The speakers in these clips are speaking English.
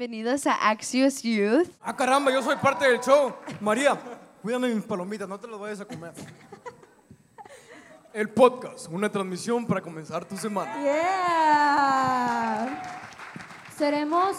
Bienvenidos a Axios Youth. Ah, caramba, yo soy parte del show. María, cuídame mis palomitas, no te las vayas a comer. El podcast, una transmisión para comenzar tu semana. Yeah. Seremos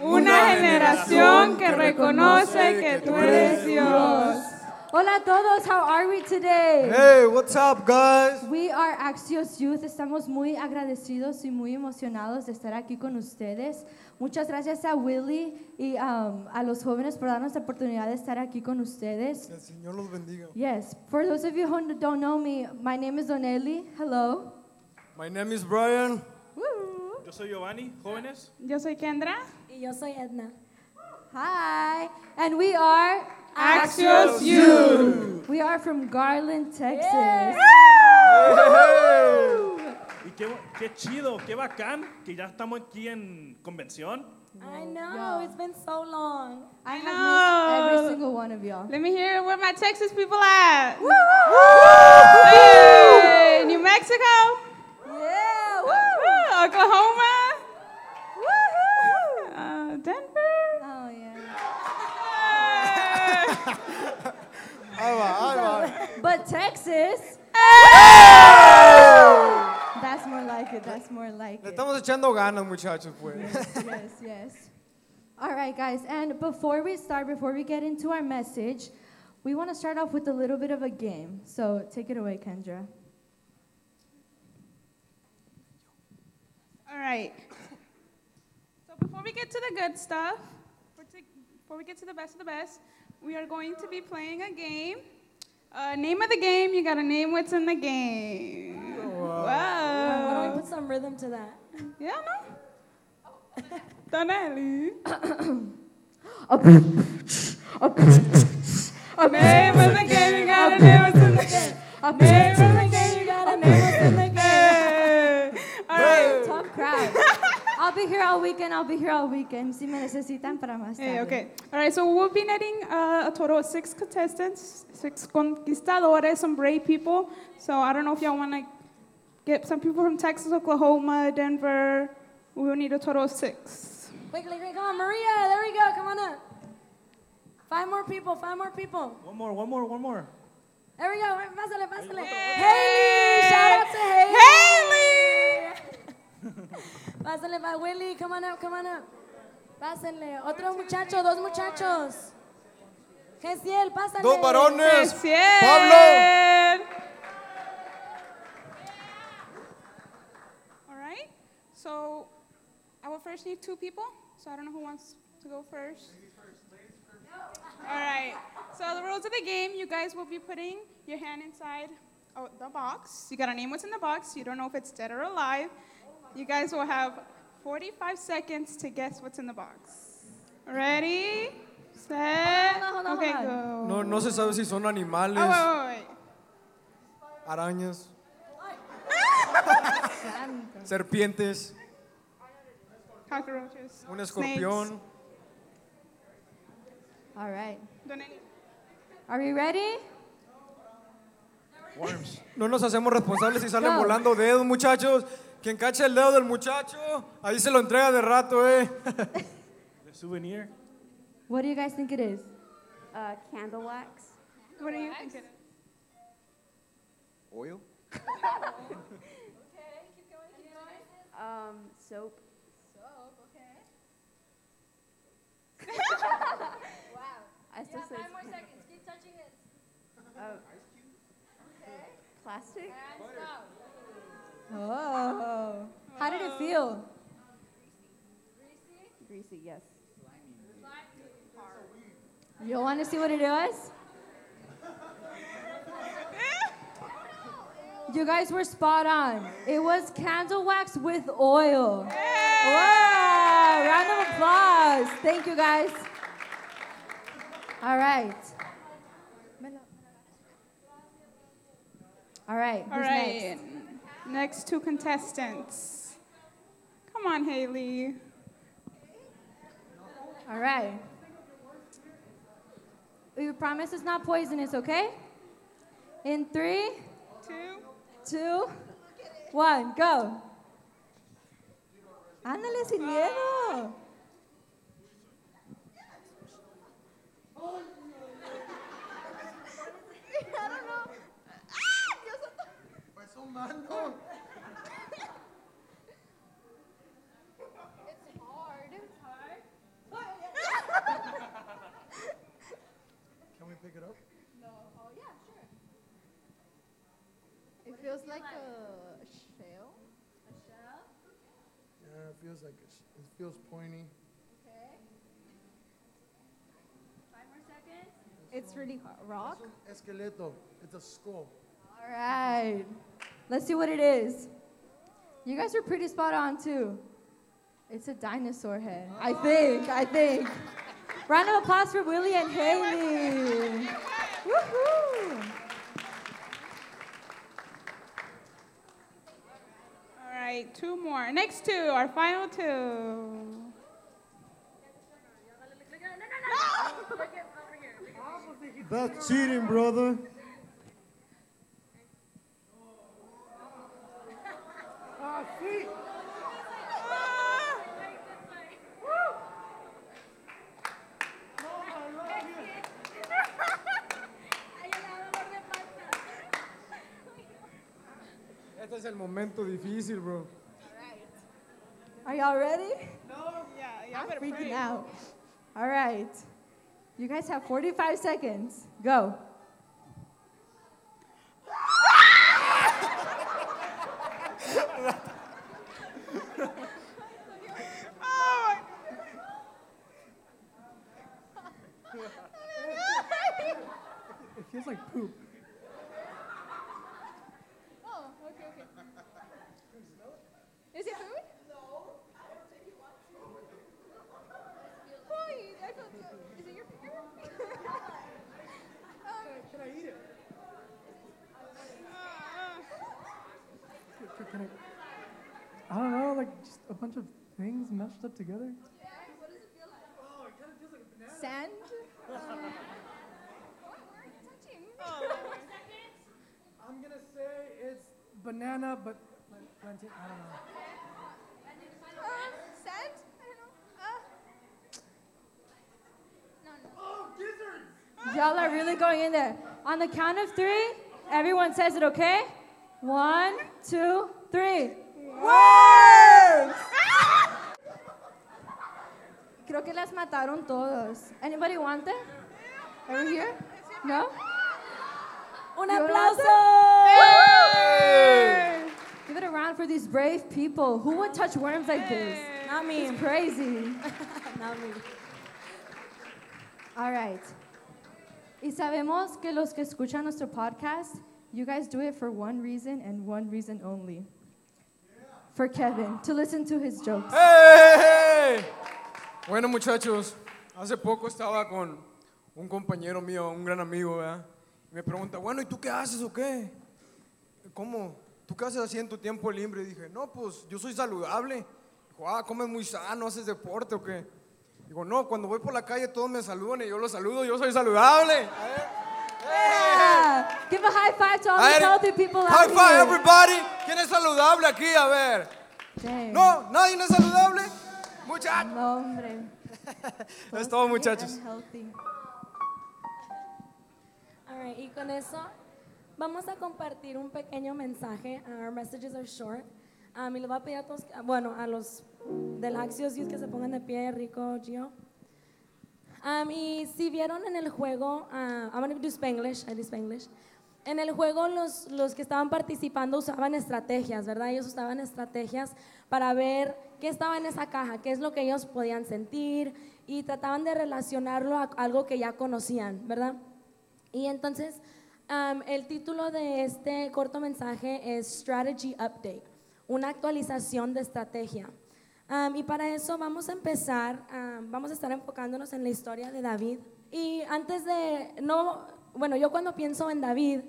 Una generación que reconoce que tú eres Dios. Hola a todos, how are we today? Hey, what's up, guys? We are Axios Youth. Estamos muy agradecidos y muy emocionados de estar aquí con ustedes. Muchas gracias a Willy y um, a los jóvenes por darnos la oportunidad de estar aquí con ustedes. Que el Señor los bendiga. Yes, for those of you who don't know me, my name is Donelli. Hello. My name is Brian. Woo. Yo soy Giovanni, jóvenes. Yo soy Kendra. Y yo soy Edna. Hi, and we are Axios Youth. we are from Garland, Texas. Y qué, qué chido, qué bacán que ya estamos aquí en convención. I know, it's been so long. I have know. every single one of y'all. Let me hear where my Texas people at. Hey, New Mexico. Yeah, Woo, Oklahoma. Uh, Denver. Oh yeah. Ahí va, ahí va. But Texas. That's more like it. That's more like Le it. estamos echando ganas, muchachos, pues. yes, yes. All right, guys. And before we start, before we get into our message, we want to start off with a little bit of a game. So take it away, Kendra. All right. So before we get to the good stuff, before we get to the best of the best, we are going to be playing a game. Uh, name of the game, you gotta name what's in the game. Why don't we put some rhythm to that? Yeah, no? Donelli. Name of the game, you gotta name what's in the game. Name of the game, you gotta name what's in the game. All right. Tough crowd. I'll be here all weekend. I'll be here all weekend. Si me necesitan para más Hey, okay. All right, so we'll be netting uh, a total of six contestants, six conquistadores, some brave people. So I don't know if y'all want to get some people from Texas, Oklahoma, Denver. We will need a total of six. Quickly, quick, come on, Maria. There we go. Come on up. Five more people. Five more people. One more, one more, one more. There we go. Pásale, pásale. Haley. Shout out to Haley. Haley! Pásale, by Willy. Come on up. Come on up. Pásenle. Otro muchacho. Dos muchachos. Gesiel, pásale. Dos varones. Yes. Pablo. All right. So I will first need two people. So I don't know who wants to go first. All right. So the rules of the game: you guys will be putting your hand inside oh, the box. You gotta name what's in the box. You don't know if it's dead or alive. You guys will have 45 seconds to guess what's in the box. Ready? Set. Hold on, hold on, okay, hold go. No, no se sabe si son animales, Oh, wait, wait, wait. arañas, serpientes, Cockroaches. un snakes. escorpión. All right. Donelli. Are we ready? Worms. No nos hacemos responsables si salen volando dedos, muchachos. Quien cache el dedo del muchacho, ahí se lo entrega de rato, eh. The souvenir. What do you guys think it is? Uh, candle wax. What do you think? it is? Oil. Um, soap. I still say it's can- Keep touching it. uh, plastic. Oh. How did it feel? Greasy, Greasy, yes. You want to see what it was? You guys were spot on. It was candle wax with oil. Wow! Round of applause. Thank you guys. All right. All right. All right. Next? next two contestants. Come on, Haley. All right. We promise it's not poisonous, okay? In three, two, two, one, go. Ándale sin miedo. unknown. It's hard. It's hard. Can we pick it up? No. Oh, yeah, sure. It What feels feel like like? a shell. A shell? Yeah, it feels like it's, it feels pointy. Okay. Five more seconds. It's really hard. Rock. It's un esqueleto. It's a skull. All right. Let's see what it is. You guys are pretty spot on too. It's a dinosaur head. I think. I think. Round of applause for Willie and Haley. Woohoo! All right, two more. Next two, our final two. That's cheating, brother. Es el momento difícil, bro. Are y'all ready? Yeah, yeah, I'm freaking pray. out. All right. You guys have 45 seconds. Go. It feels like poop. Oh, okay, okay. Is it food? No. Why? I felt the, is it your finger? um, Can I eat it? Can, can I? I don't know, like just a bunch of things meshed up together. sand? What word? Touching. I'm gonna say it's banana, but plen- plenty. I don't know. Uh, sand? I don't know. Uh, no, no. Y'all are really going in there. On the count of three, everyone says it, okay? One, two, three. Worms! Creo que las mataron todos. Anybody want them? Over here? No? Un aplauso. Give it a round for these brave people. Who would touch worms like this? Not me. It's crazy. Not me. All right. Y sabemos que los que escuchan nuestro podcast, you guys do it for one reason and one reason only. For Kevin, to listen to his jokes. ¡Hey! Bueno, muchachos, hace poco estaba con un compañero mío, un gran amigo, ¿verdad? Y me pregunta, bueno, ¿y tú qué haces o qué? ¿Cómo? ¿Tú qué haces así en tu tiempo libre? Y dije, no, pues yo soy saludable. Dijo, ah, comes muy sano, haces deporte o qué? Digo, no, cuando voy por la calle todos me saludan y yo los saludo, yo soy saludable. A ver. Give a high five to all the healthy people High out five, here. everybody. ¿Quién es saludable aquí? A ver. Dang. No, nadie no es saludable. Muchachos. No, hombre. Es todo, muchachos. All right, y con eso vamos a compartir un pequeño mensaje. Our messages are short. Um, y les voy a pedir a todos, bueno, a los del Axios Youth que se pongan de pie, Rico, Gio. Um, y si vieron en el juego, uh, I'm going to do Spanglish, I do Spanglish. En el juego los, los que estaban participando usaban estrategias, ¿verdad? Ellos usaban estrategias para ver qué estaba en esa caja, qué es lo que ellos podían sentir y trataban de relacionarlo a algo que ya conocían, ¿verdad? Y entonces, um, el título de este corto mensaje es Strategy Update, una actualización de estrategia. Um, y para eso vamos a empezar, um, vamos a estar enfocándonos en la historia de David. Y antes de, no, bueno, yo cuando pienso en David,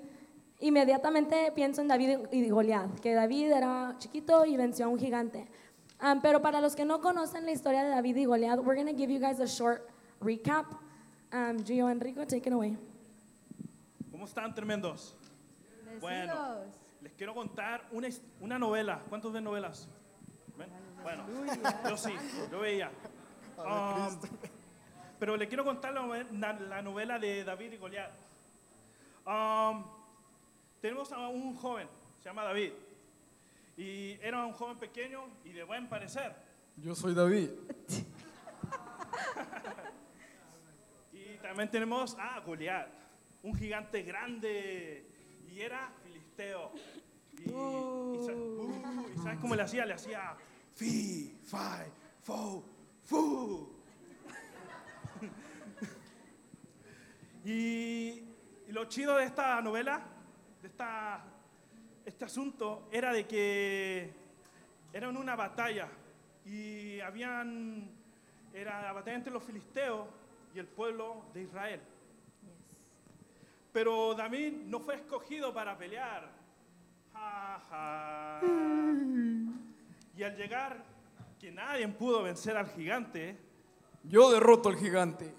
inmediatamente pienso en David y Goliat, que David era chiquito y venció a un gigante. Um, pero para los que no conocen la historia de David y Goliat, we're going to give you guys a short recap. Um, Gio Enrico, take it away. ¿Cómo están tremendos? Bueno, les quiero contar una, una novela. ¿Cuántos ven novelas? ¿Ven? Bueno, yo sí, yo veía. Um, pero le quiero contar la, na- la novela de David y Goliat. Um, tenemos a un joven, se llama David. Y era un joven pequeño y de buen parecer. Yo soy David. Y también tenemos a Goliat, un gigante grande y era filisteo. Y, y sa- uh, ¿y sabes cómo le hacía? Le hacía fi, fi, fo, fu. y, y lo chido de esta novela, de esta, este asunto, era de que era una batalla y habían, era la batalla entre los filisteos y el pueblo de Israel. Pero David no fue escogido para pelear. Ja, ja. Y al llegar, que nadie pudo vencer al gigante, Yo derroto al gigante.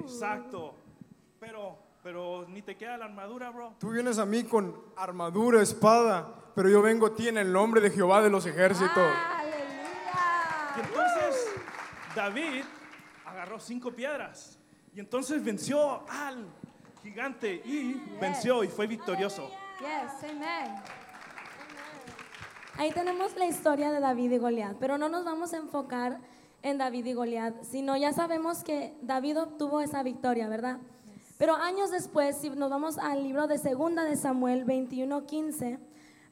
exacto. Pero, pero ni te queda la armadura, bro. Tú vienes a mí con armadura, espada, pero yo vengo a ti en el nombre de Jehová de los ejércitos. Y entonces David agarró cinco piedras y entonces venció al gigante y venció y fue victorioso. Yes, amen. Ahí tenemos la historia de David y Goliat, pero no nos vamos a enfocar en David y Goliat, sino ya sabemos que David obtuvo esa victoria, ¿verdad? Pero años después, si nos vamos al libro de Segunda de Samuel 21:15,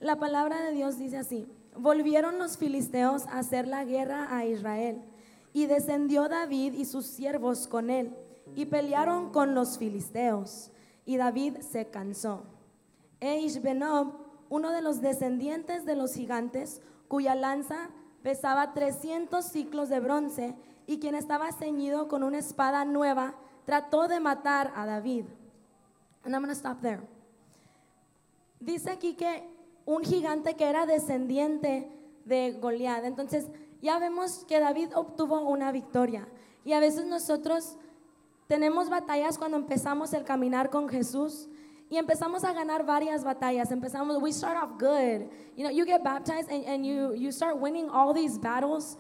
la palabra de Dios dice así: Volvieron los filisteos a hacer la guerra a Israel, y descendió David y sus siervos con él, y pelearon con los filisteos, y David se cansó. E Ishbenob, uno de los descendientes de los gigantes, cuya lanza pesaba 300 ciclos de bronce y quien estaba ceñido con una espada nueva, trató de matar a David. And I'm going to stop there. Dice aquí que un gigante que era descendiente de Goliat. Entonces, ya vemos que David obtuvo una victoria. Y a veces nosotros tenemos batallas cuando empezamos el caminar con Jesús y empezamos a ganar varias batallas. Empezamos, we start off good. You know, you get baptized and, and you, you start winning all these battles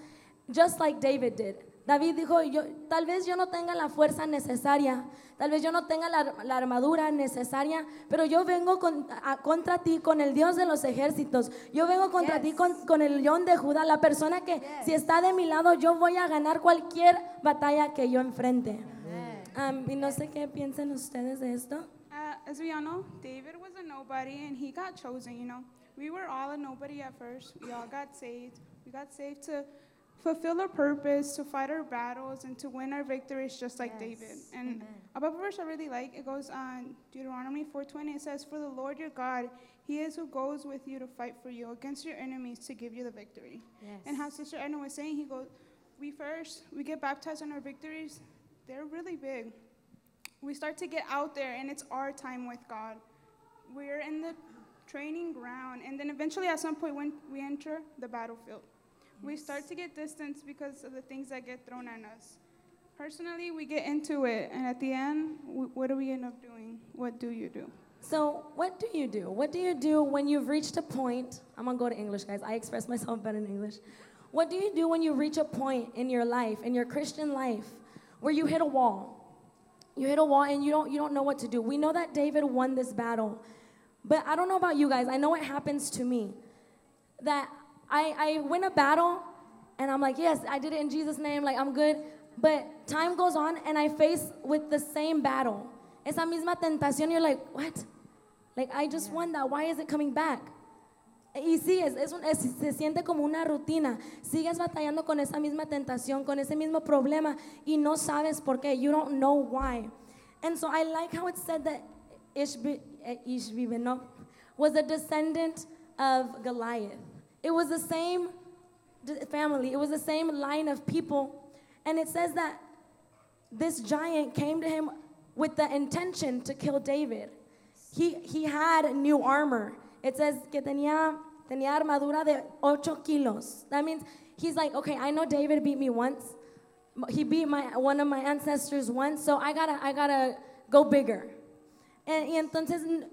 just like David did. David dijo, yo, tal vez yo no tenga la fuerza necesaria, tal vez yo no tenga la, la armadura necesaria, pero yo vengo con- a- contra ti con el Dios de los ejércitos. Yo vengo contra ti con, con el león de Judá, la persona que si está de mi lado, yo voy a ganar cualquier batalla que yo enfrente. Um, y no sé qué piensan ustedes de esto. Uh, as we all know, David was a nobody and he got chosen, you know. We were all a nobody at first. We all got saved. We got saved to fulfill our purpose, to fight our battles, and to win our victories just like David. And a Bible verse I really like, it goes on Deuteronomy 4.20. It says, For the Lord your God, he is who goes with you to fight for you against your enemies to give you the victory. And how Sister Edna was saying, he goes, we first, we get baptized in our victories. They're really big we start to get out there and it's our time with God. We're in the training ground and then eventually at some point when we enter the battlefield, we start to get distance because of the things that get thrown at us. Personally, we get into it and at the end, what do we end up doing? What do you do? So, what do you do? What do you do when you've reached a point? I'm gonna go to English, guys. I express myself better in English. What do you do when you reach a point in your life, in your Christian life, where you hit a wall? You hit a wall and you don't you don't know what to do. We know that David won this battle. But I don't know about you guys. I know it happens to me. That I, I win a battle and I'm like, yes, I did it in Jesus' name, like I'm good. But time goes on and I face with the same battle. Esa misma tentación, you're like, what? Like, I just won that. Why is it coming back? Y sí, es, es un- es- se siente como una rutina. Sigues batallando con esa misma tentación, con ese mismo problema, y no sabes por qué. You don't know why. And so I like how it said that Ishbi, eh, Ishbi-Benob was a descendant of Goliath. It was the same family, it was the same line of people. And it says that this giant came to him with the intention to kill David. He, he had new armor. It says que tenía, tenía armadura de ocho kilos. That means he's like, okay, I know David beat me once. He beat my, one of my ancestors once, so I gotta, I gotta go bigger. And, y entonces,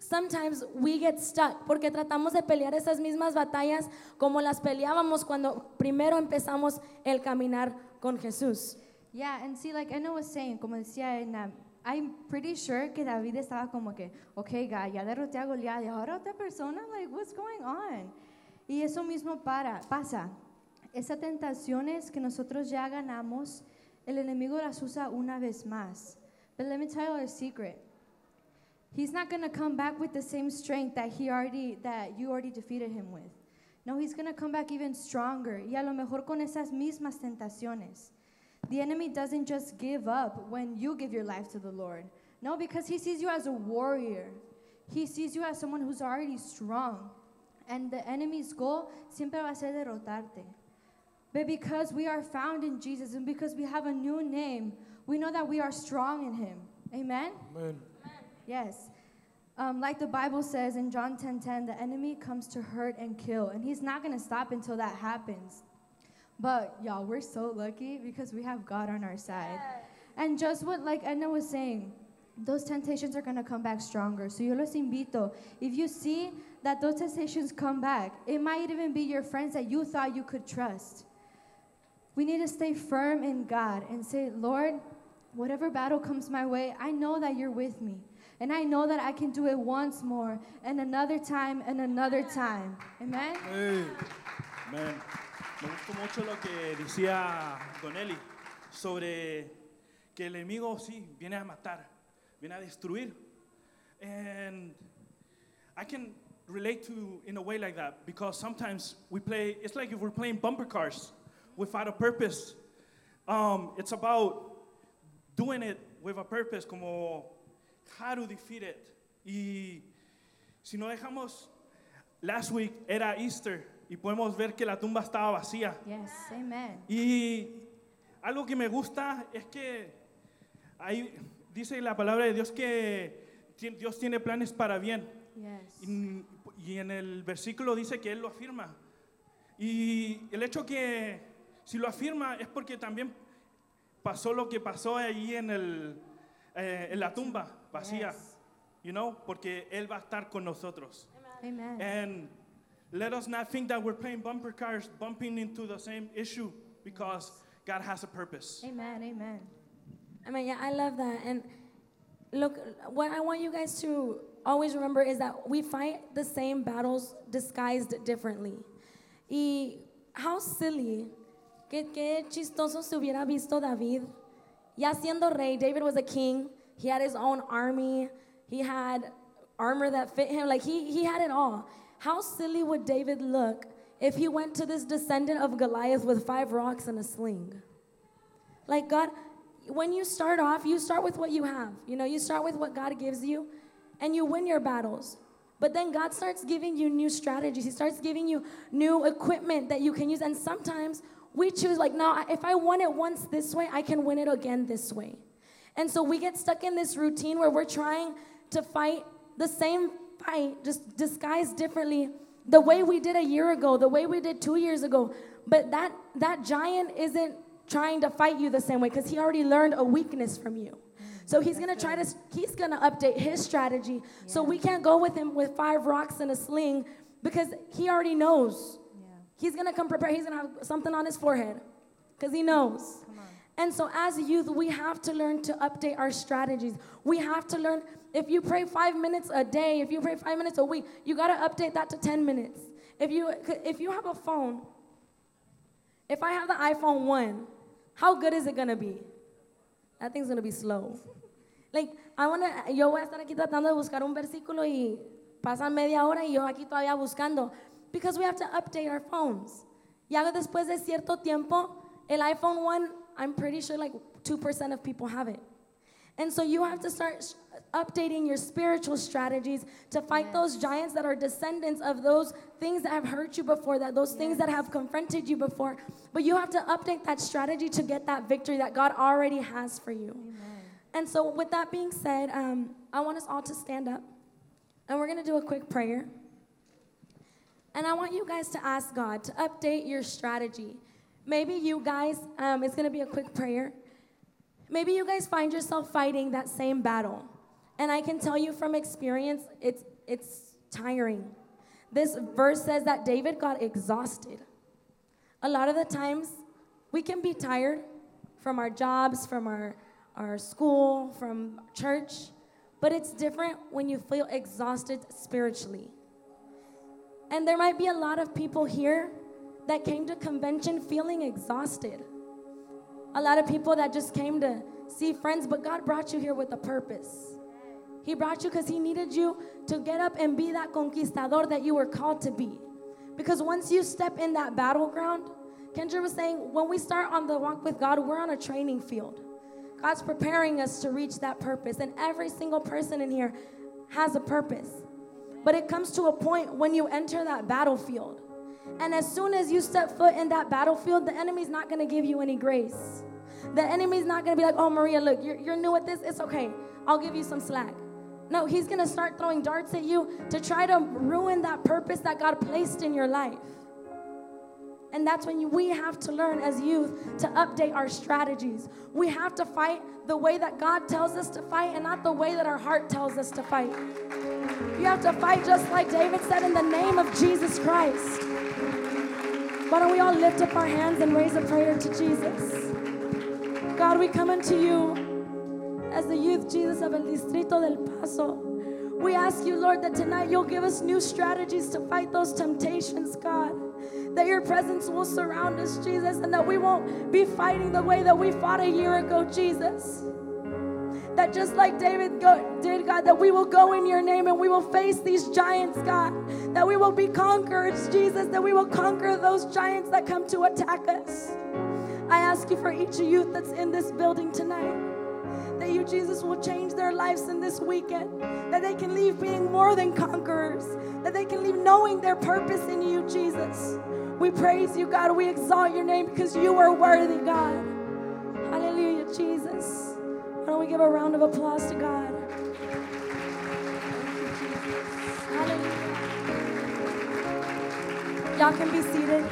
sometimes we get stuck porque tratamos de pelear esas mismas batallas como las peleábamos cuando primero empezamos el caminar con Jesús. Yeah, and see, like Anna was saying, como decía Edna, I'm pretty sure que David estaba como que, okay, God, ya derroté a Goliat, y ahora otra persona, like, what's going on? Y eso mismo para, pasa. Esas tentaciones que nosotros ya ganamos, el enemigo las usa una vez más. But let me tell you a secret. He's not going to come back with the same strength that he already that you already defeated him with. No, he's going to come back even stronger. Y a lo mejor con esas mismas tentaciones. The enemy doesn't just give up when you give your life to the Lord. No, because he sees you as a warrior. He sees you as someone who's already strong. And the enemy's goal siempre va a ser derrotarte. But because we are found in Jesus and because we have a new name, we know that we are strong in him. Amen? Amén. Yes. Um, like the Bible says in John 10:10, the enemy comes to hurt and kill, and he's not going to stop until that happens. But y'all, we're so lucky because we have God on our side. And just what like Edna was saying, those temptations are going to come back stronger. So yo los invito, if you see that those temptations come back, it might even be your friends that you thought you could trust. We need to stay firm in God and say, Lord, whatever battle comes my way, I know that you're with me. And I know that I can do it once more and another time and another time. Amen? Ey, Amén. Me gustó mucho lo que decía Donelli sobre que el enemigo sí viene a matar, viene a destruir. And I can relate to in a way like that because sometimes we play, it's like if we're playing bumper cars without a purpose. Um, it's about doing it with a purpose, como how to defeat it. Y si no dejamos, last week era Easter y podemos ver que la tumba estaba vacía. Yes, amen. Y algo que me gusta es que ahí dice la palabra de Dios que Dios tiene planes para bien. Yes. Y, y en el versículo dice que Él lo afirma. Y el hecho que si lo afirma es porque también pasó lo que pasó allí en, el, eh, en la tumba vacía. Yes. You know, porque Él va a estar con nosotros. Amen. And let us not think that we're playing bumper cars, bumping into the same issue, because God has a purpose. Amen. Amen. I mean, yeah, I love that. And look, what I want you guys to always remember is that we fight the same battles disguised differently. Y how silly, qué, qué chistoso se hubiera visto David. Ya siendo rey, David was a king. He had his own army. He had armor that fit him. Like he, he had it all. How silly would David look if he went to this descendant of Goliath with five rocks and a sling? Like God, when you start off, you start with what you have. You know, you start with what God gives you and you win your battles. But then God starts giving you new strategies. He starts giving you new equipment that you can use. And sometimes we choose, like, no, if I won it once this way, I can win it again this way. And so we get stuck in this routine where we're trying to fight the same fight, just disguised differently, the way we did a year ago, the way we did two years ago. But that, that giant isn't trying to fight you the same way because he already learned a weakness from you. So he's gonna try to, he's gonna update his strategy. So we can't go with him with five rocks and a sling because he already knows. He's gonna come prepared. He's gonna have something on his forehead because he knows. And so, as youth, we have to learn to update our strategies. We have to learn if you pray five minutes a day, if you pray five minutes a week, you got to update that to 10 minutes. If you, if you have a phone, if I have the iPhone 1, how good is it going to be? That thing's going to be slow. Like, I want to, yo voy a estar aquí tratando de buscar un versículo y pasan media hora y yo aquí todavía buscando. Because we have to update our phones. Ya después de cierto tiempo, el iPhone 1, I'm pretty sure like 2% of people have it. And so you have to start s- updating your spiritual strategies to fight those giants that are descendants of those things that have hurt you before, that those things that have confronted you before. But you have to update that strategy to get that victory that God already has for you. And so, with that being said, um, I want us all to stand up and we're going to do a quick prayer. And I want you guys to ask God to update your strategy. Maybe you guys, um, it's going to be a quick prayer. Maybe you guys find yourself fighting that same battle. And I can tell you from experience, it's, it's tiring. This verse says that David got exhausted. A lot of the times, we can be tired from our jobs, from our, our school, from church, but it's different when you feel exhausted spiritually. And there might be a lot of people here that came to convention feeling exhausted. A lot of people that just came to see friends, but God brought you here with a purpose. He brought you because He needed you to get up and be that conquistador that you were called to be. Because once you step in that battleground, Kendra was saying, when we start on the walk with God, we're on a training field. God's preparing us to reach that purpose, and every single person in here has a purpose. But it comes to a point when you enter that battlefield. And as soon as you step foot in that battlefield, the enemy's not gonna give you any grace. The enemy's not gonna be like, oh, Maria, look, you're, you're new at this, it's okay. I'll give you some slack. No, he's gonna start throwing darts at you to try to ruin that purpose that God placed in your life. And that's when we have to learn as youth to update our strategies. We have to fight the way that God tells us to fight and not the way that our heart tells us to fight. You have to fight just like David said in the name of Jesus Christ. Why don't we all lift up our hands and raise a prayer to Jesus? God, we come unto you as the youth Jesus of El Distrito del Paso. We ask you, Lord, that tonight you'll give us new strategies to fight those temptations, God. That your presence will surround us, Jesus, and that we won't be fighting the way that we fought a year ago, Jesus. That just like David go, did, God, that we will go in your name and we will face these giants, God. That we will be conquerors, Jesus. That we will conquer those giants that come to attack us. I ask you for each youth that's in this building tonight that you, Jesus, will change their lives in this weekend. That they can leave being more than conquerors. That they can leave knowing their purpose in you, Jesus. We praise you, God. We exalt your name because you are worthy, God. Hallelujah, Jesus. We give a round of applause to God? Y'all can be seated.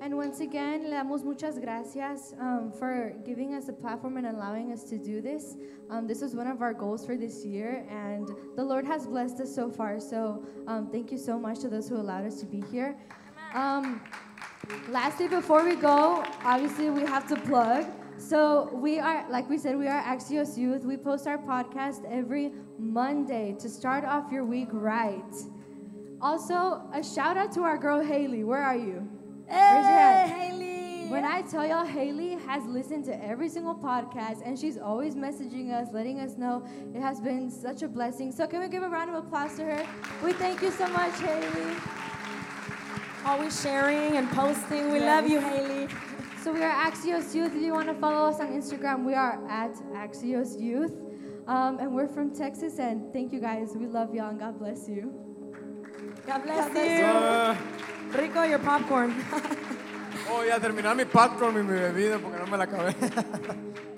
And once again, le damos muchas gracias um, for giving us a platform and allowing us to do this. Um, this was one of our goals for this year, and the Lord has blessed us so far. So um, thank you so much to those who allowed us to be here. Lastly, before we go, obviously we have to plug. So we are, like we said, we are Axios Youth. We post our podcast every Monday to start off your week right. Also, a shout out to our girl Haley. Where are you? Raise your hand. Haley. When I tell y'all, Haley has listened to every single podcast and she's always messaging us, letting us know. It has been such a blessing. So, can we give a round of applause to her? We thank you so much, Haley. Always sharing and posting. We love you, Haley. So, we are Axios Youth. If you want to follow us on Instagram, we are at Axios Youth. Um, and we're from Texas. And thank you guys. We love y'all and God bless you. God bless God bless you. Ah, Rico, your popcorn. oh, ya terminar mi popcorn y mi bebida porque no me la acabé.